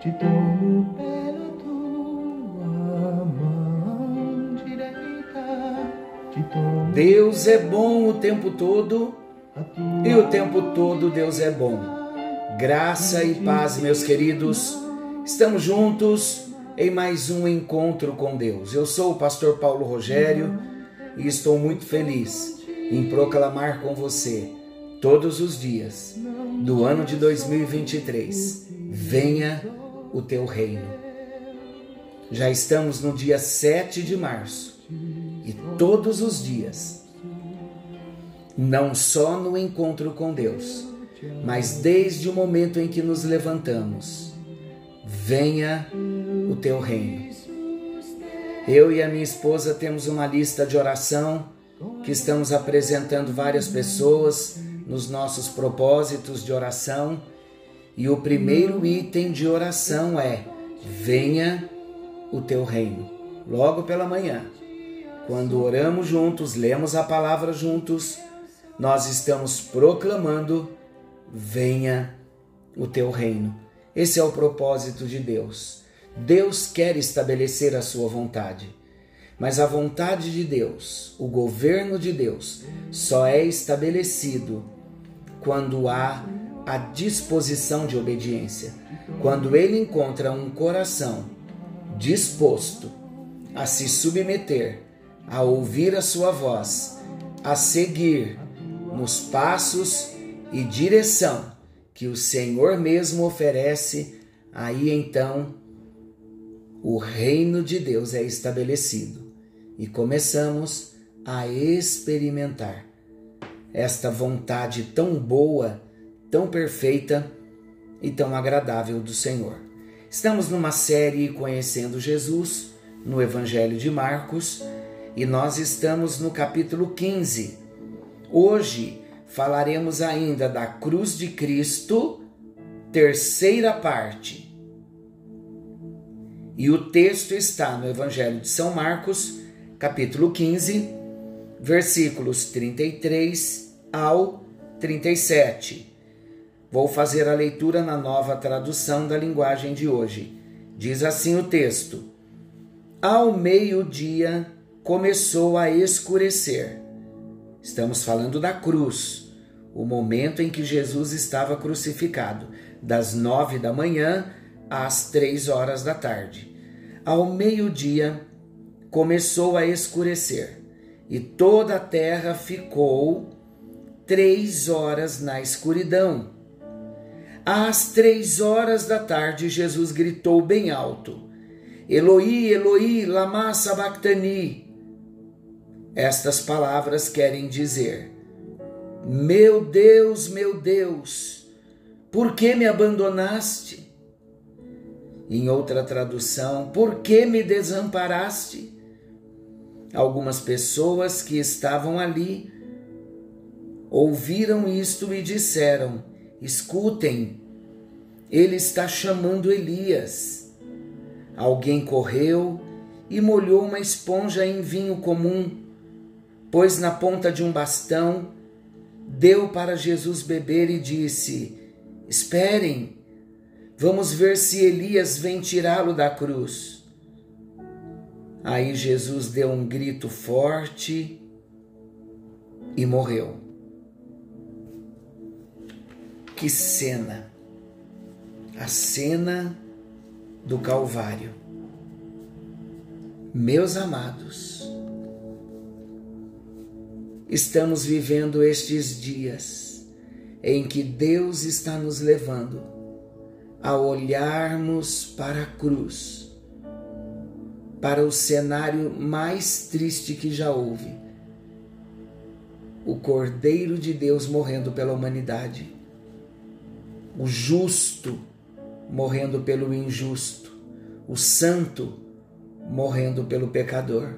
te tomo pela tua mão direita, te tomo Deus é bom o tempo todo e o tempo todo Deus é bom. Graça e paz, meus queridos. Estamos juntos em mais um encontro com Deus. Eu sou o pastor Paulo Rogério e estou muito feliz em proclamar com você todos os dias do ano de 2023. Venha o teu reino. Já estamos no dia 7 de março e todos os dias, não só no encontro com Deus, mas desde o momento em que nos levantamos, venha o teu reino. Eu e a minha esposa temos uma lista de oração que estamos apresentando várias pessoas nos nossos propósitos de oração. E o primeiro item de oração é: venha o teu reino. Logo pela manhã, quando oramos juntos, lemos a palavra juntos, nós estamos proclamando: venha o teu reino. Esse é o propósito de Deus. Deus quer estabelecer a sua vontade. Mas a vontade de Deus, o governo de Deus, só é estabelecido quando há a disposição de obediência. Quando ele encontra um coração disposto a se submeter, a ouvir a sua voz, a seguir nos passos e direção que o Senhor mesmo oferece, aí então o reino de Deus é estabelecido e começamos a experimentar esta vontade tão boa, tão perfeita e tão agradável do Senhor. Estamos numa série conhecendo Jesus no Evangelho de Marcos e nós estamos no capítulo 15. Hoje falaremos ainda da cruz de Cristo, terceira parte. E o texto está no Evangelho de São Marcos, capítulo 15, versículos 33 ao 37. Vou fazer a leitura na nova tradução da linguagem de hoje. Diz assim o texto: Ao meio-dia começou a escurecer. Estamos falando da cruz, o momento em que Jesus estava crucificado, das nove da manhã às três horas da tarde. Ao meio-dia começou a escurecer e toda a terra ficou três horas na escuridão. Às três horas da tarde, Jesus gritou bem alto: Eloi, Eloi, lama sabachthani. Estas palavras querem dizer: Meu Deus, meu Deus, por que me abandonaste? Em outra tradução, por que me desamparaste? Algumas pessoas que estavam ali ouviram isto e disseram: Escutem, ele está chamando Elias. Alguém correu e molhou uma esponja em vinho comum, pôs na ponta de um bastão, deu para Jesus beber e disse: Esperem, vamos ver se Elias vem tirá-lo da cruz. Aí Jesus deu um grito forte e morreu. Que cena! A cena do Calvário. Meus amados, estamos vivendo estes dias em que Deus está nos levando a olharmos para a cruz, para o cenário mais triste que já houve. O Cordeiro de Deus morrendo pela humanidade o justo morrendo pelo injusto, o santo morrendo pelo pecador.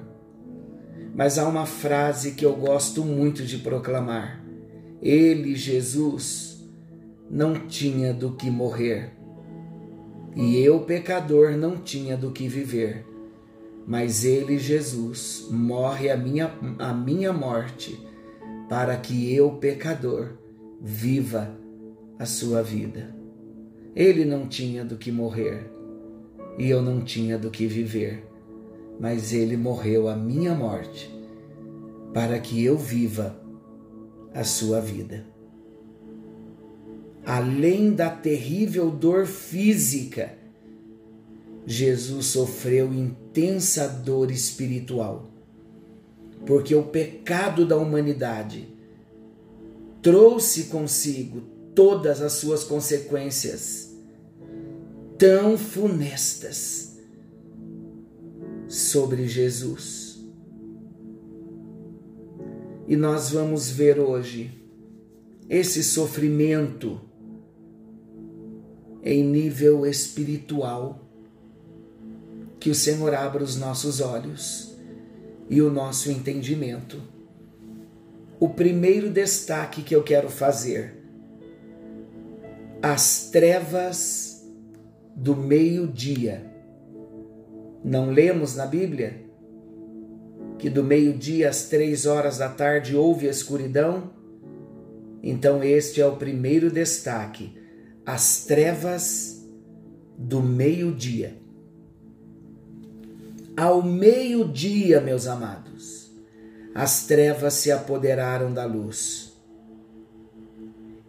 Mas há uma frase que eu gosto muito de proclamar: Ele, Jesus, não tinha do que morrer, e eu, pecador, não tinha do que viver. Mas Ele, Jesus, morre a minha, a minha morte, para que eu, pecador, viva a sua vida. Ele não tinha do que morrer e eu não tinha do que viver, mas ele morreu a minha morte para que eu viva a sua vida. Além da terrível dor física, Jesus sofreu intensa dor espiritual, porque o pecado da humanidade trouxe consigo todas as suas consequências tão funestas sobre Jesus. E nós vamos ver hoje esse sofrimento em nível espiritual. Que o Senhor abra os nossos olhos e o nosso entendimento. O primeiro destaque que eu quero fazer: as trevas do meio-dia. Não lemos na Bíblia que do meio-dia às três horas da tarde houve escuridão? Então, este é o primeiro destaque as trevas do meio-dia. Ao meio-dia, meus amados, as trevas se apoderaram da luz.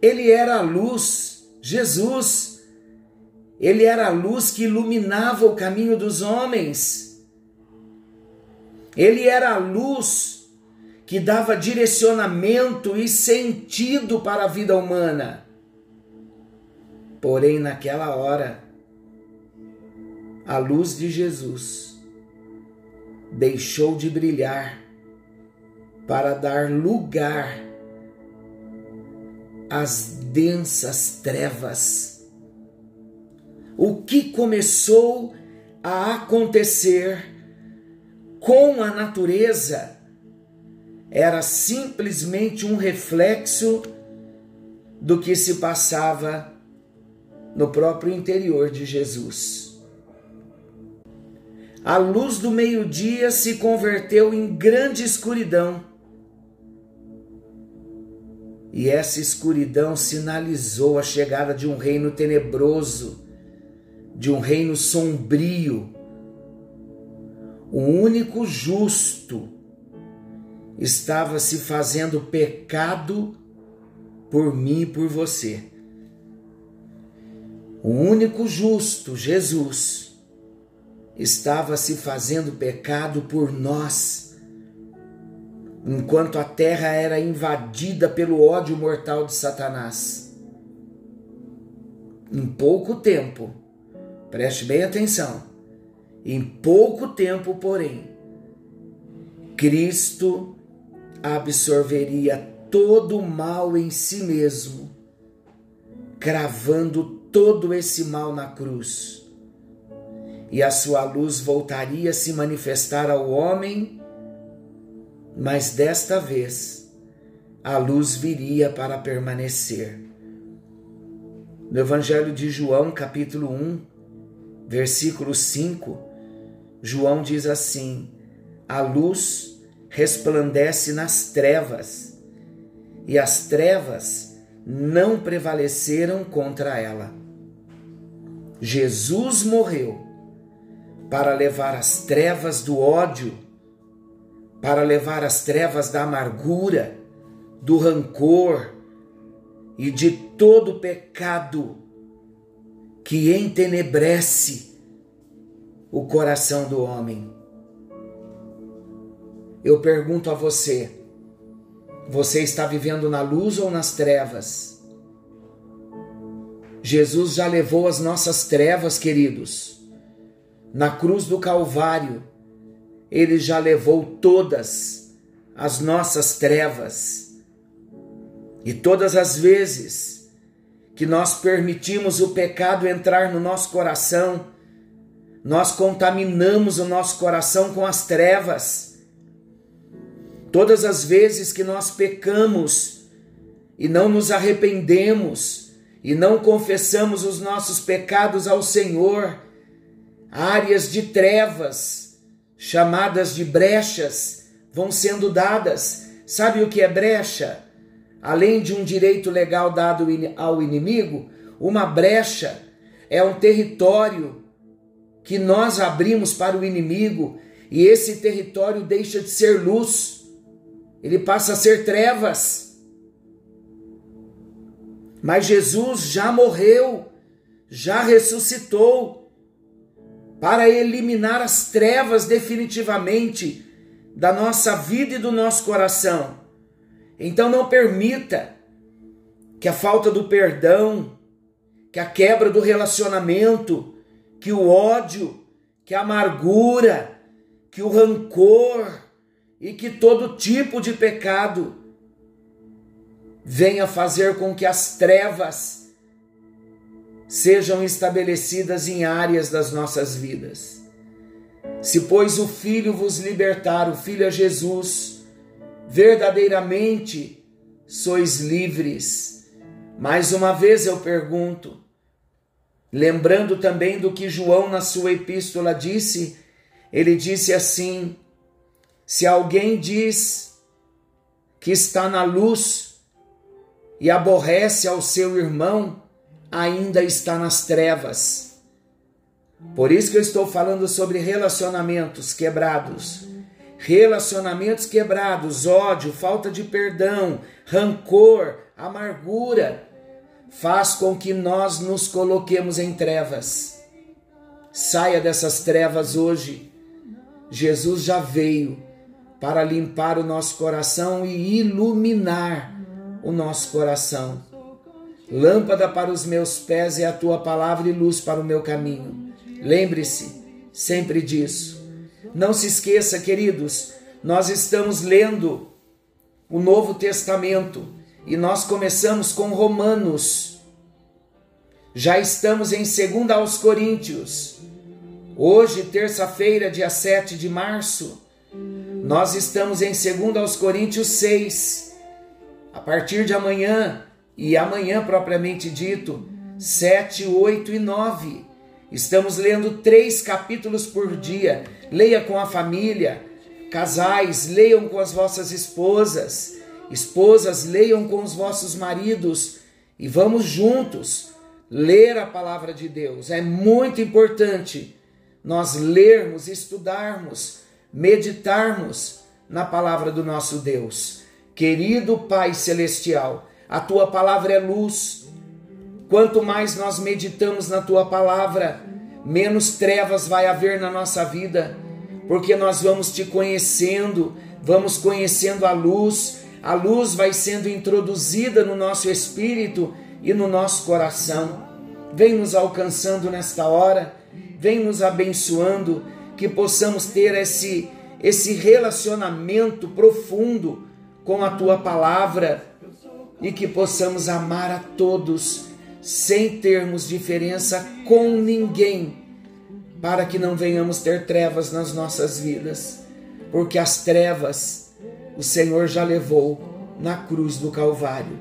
Ele era a luz, Jesus. Ele era a luz que iluminava o caminho dos homens. Ele era a luz que dava direcionamento e sentido para a vida humana. Porém, naquela hora, a luz de Jesus deixou de brilhar para dar lugar às densas trevas. O que começou a acontecer com a natureza era simplesmente um reflexo do que se passava no próprio interior de Jesus. A luz do meio-dia se converteu em grande escuridão. E essa escuridão sinalizou a chegada de um reino tenebroso, de um reino sombrio. O único justo estava se fazendo pecado por mim e por você o único justo, Jesus, estava se fazendo pecado por nós, enquanto a terra era invadida pelo ódio mortal de Satanás. Em pouco tempo, preste bem atenção, em pouco tempo, porém, Cristo absorveria todo o mal em si mesmo, cravando todo esse mal na cruz. E a sua luz voltaria a se manifestar ao homem, mas desta vez a luz viria para permanecer. No Evangelho de João, capítulo 1, versículo 5, João diz assim: A luz resplandece nas trevas, e as trevas não prevaleceram contra ela. Jesus morreu para levar as trevas do ódio, para levar as trevas da amargura, do rancor e de todo pecado que entenebrece o coração do homem. Eu pergunto a você: você está vivendo na luz ou nas trevas? Jesus já levou as nossas trevas, queridos. Na cruz do Calvário, ele já levou todas as nossas trevas. E todas as vezes que nós permitimos o pecado entrar no nosso coração, nós contaminamos o nosso coração com as trevas. Todas as vezes que nós pecamos e não nos arrependemos, e não confessamos os nossos pecados ao Senhor, áreas de trevas, chamadas de brechas, vão sendo dadas. Sabe o que é brecha? Além de um direito legal dado ao inimigo, uma brecha é um território que nós abrimos para o inimigo e esse território deixa de ser luz, ele passa a ser trevas. Mas Jesus já morreu, já ressuscitou para eliminar as trevas definitivamente da nossa vida e do nosso coração. Então não permita que a falta do perdão, que a quebra do relacionamento, que o ódio, que a amargura, que o rancor e que todo tipo de pecado venha fazer com que as trevas sejam estabelecidas em áreas das nossas vidas. Se, pois, o Filho vos libertar, o Filho é Jesus, verdadeiramente sois livres. Mais uma vez eu pergunto, lembrando também do que João na sua epístola disse, ele disse assim: se alguém diz que está na luz e aborrece ao seu irmão, ainda está nas trevas. Por isso que eu estou falando sobre relacionamentos quebrados. Relacionamentos quebrados, ódio, falta de perdão, rancor, amargura, faz com que nós nos coloquemos em trevas. Saia dessas trevas hoje. Jesus já veio para limpar o nosso coração e iluminar o nosso coração. Lâmpada para os meus pés é a tua palavra e luz para o meu caminho. Lembre-se sempre disso. Não se esqueça, queridos, nós estamos lendo o Novo Testamento e nós começamos com Romanos. Já estamos em 2 aos Coríntios. Hoje, terça-feira, dia 7 de março, nós estamos em 2 aos Coríntios 6. A partir de amanhã, e amanhã propriamente dito, 7, 8 e 9. Estamos lendo três capítulos por dia. Leia com a família. Casais, leiam com as vossas esposas. Esposas, leiam com os vossos maridos. E vamos juntos ler a palavra de Deus. É muito importante nós lermos, estudarmos, meditarmos na palavra do nosso Deus. Querido Pai Celestial, a tua palavra é luz. Quanto mais nós meditamos na tua palavra, menos trevas vai haver na nossa vida, porque nós vamos te conhecendo, vamos conhecendo a luz, a luz vai sendo introduzida no nosso espírito e no nosso coração. Vem nos alcançando nesta hora, vem nos abençoando, que possamos ter esse, esse relacionamento profundo com a tua palavra e que possamos amar a todos sem termos diferença com ninguém, para que não venhamos ter trevas nas nossas vidas, porque as trevas o Senhor já levou na cruz do Calvário.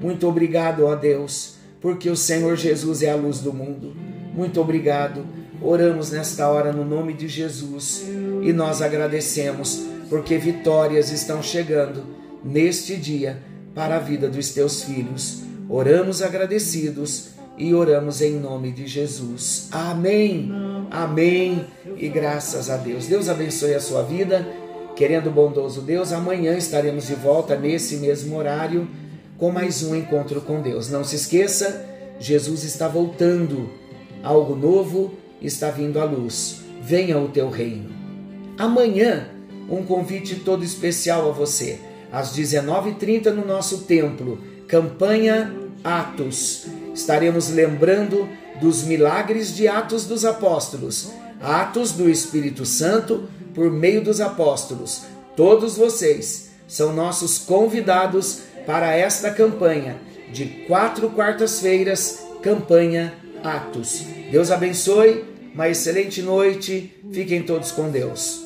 Muito obrigado, ó Deus, porque o Senhor Jesus é a luz do mundo. Muito obrigado. Oramos nesta hora no nome de Jesus e nós agradecemos porque vitórias estão chegando neste dia para a vida dos teus filhos. Oramos agradecidos e oramos em nome de Jesus. Amém. Amém. E graças a Deus. Deus abençoe a sua vida. Querendo bondoso Deus, amanhã estaremos de volta nesse mesmo horário com mais um encontro com Deus. Não se esqueça, Jesus está voltando. Algo novo está vindo à luz. Venha o teu reino. Amanhã, um convite todo especial a você. Às 19h30 no nosso templo campanha Atos. Estaremos lembrando dos milagres de Atos dos Apóstolos, Atos do Espírito Santo por meio dos apóstolos. Todos vocês são nossos convidados para esta campanha de quatro quartas-feiras, campanha Atos. Deus abençoe, uma excelente noite, fiquem todos com Deus.